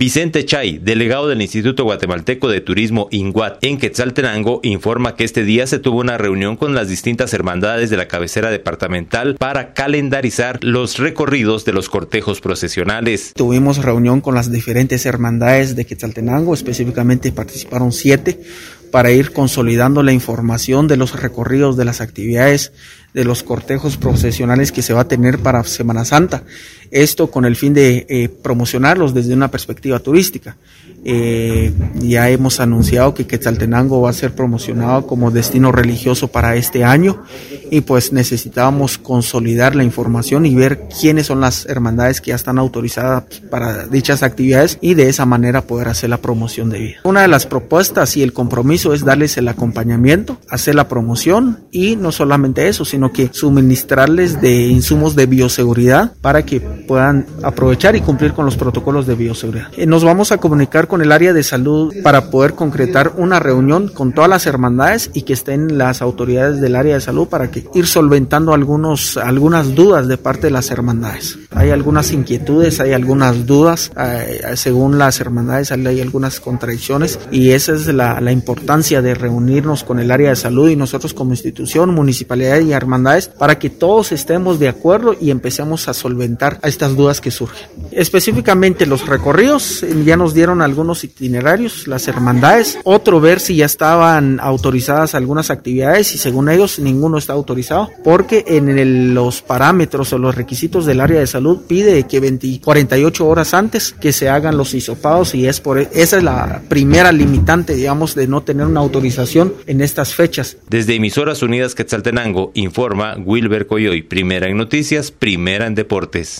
Vicente Chay, delegado del Instituto Guatemalteco de Turismo INGUAT en Quetzaltenango, informa que este día se tuvo una reunión con las distintas hermandades de la cabecera departamental para calendarizar los recorridos de los cortejos procesionales. Tuvimos reunión con las diferentes hermandades de Quetzaltenango, específicamente participaron siete para ir consolidando la información de los recorridos de las actividades de los cortejos procesionales que se va a tener para Semana Santa. Esto con el fin de eh, promocionarlos desde una perspectiva turística. Eh, ya hemos anunciado que Quetzaltenango va a ser promocionado como destino religioso para este año y pues necesitábamos consolidar la información y ver quiénes son las hermandades que ya están autorizadas para dichas actividades y de esa manera poder hacer la promoción de vida. Una de las propuestas y el compromiso es darles el acompañamiento, hacer la promoción y no solamente eso, sino que suministrarles de insumos de bioseguridad para que puedan aprovechar y cumplir con los protocolos de bioseguridad. Eh, nos vamos a comunicar con el área de salud para poder concretar una reunión con todas las hermandades y que estén las autoridades del área de salud para que ir solventando algunos algunas dudas de parte de las hermandades. Hay algunas inquietudes, hay algunas dudas, eh, según las hermandades hay algunas contradicciones y esa es la, la importancia de reunirnos con el área de salud y nosotros como institución, municipalidad y hermandades para que todos estemos de acuerdo y empecemos a solventar estas dudas que surgen. Específicamente los recorridos, eh, ya nos dieron algunos itinerarios, las hermandades, otro ver si ya estaban autorizadas algunas actividades y según ellos ninguno está autorizado porque en los parámetros o los requisitos del área de salud pide que 20, 48 horas antes que se hagan los hisopados y es por e, esa es la primera limitante digamos de no tener una autorización en estas fechas. Desde Emisoras Unidas Quetzaltenango Wilber Coyoy, primera en noticias, primera en deportes.